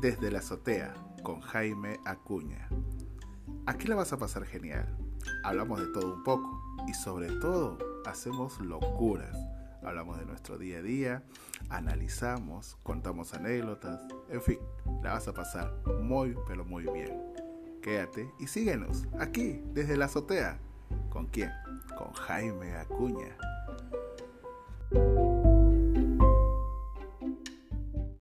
desde la azotea con Jaime Acuña. Aquí la vas a pasar genial. Hablamos de todo un poco y sobre todo hacemos locuras. Hablamos de nuestro día a día, analizamos, contamos anécdotas, en fin, la vas a pasar muy pero muy bien. Quédate y síguenos aquí desde la azotea. ¿Con quién? Con Jaime Acuña.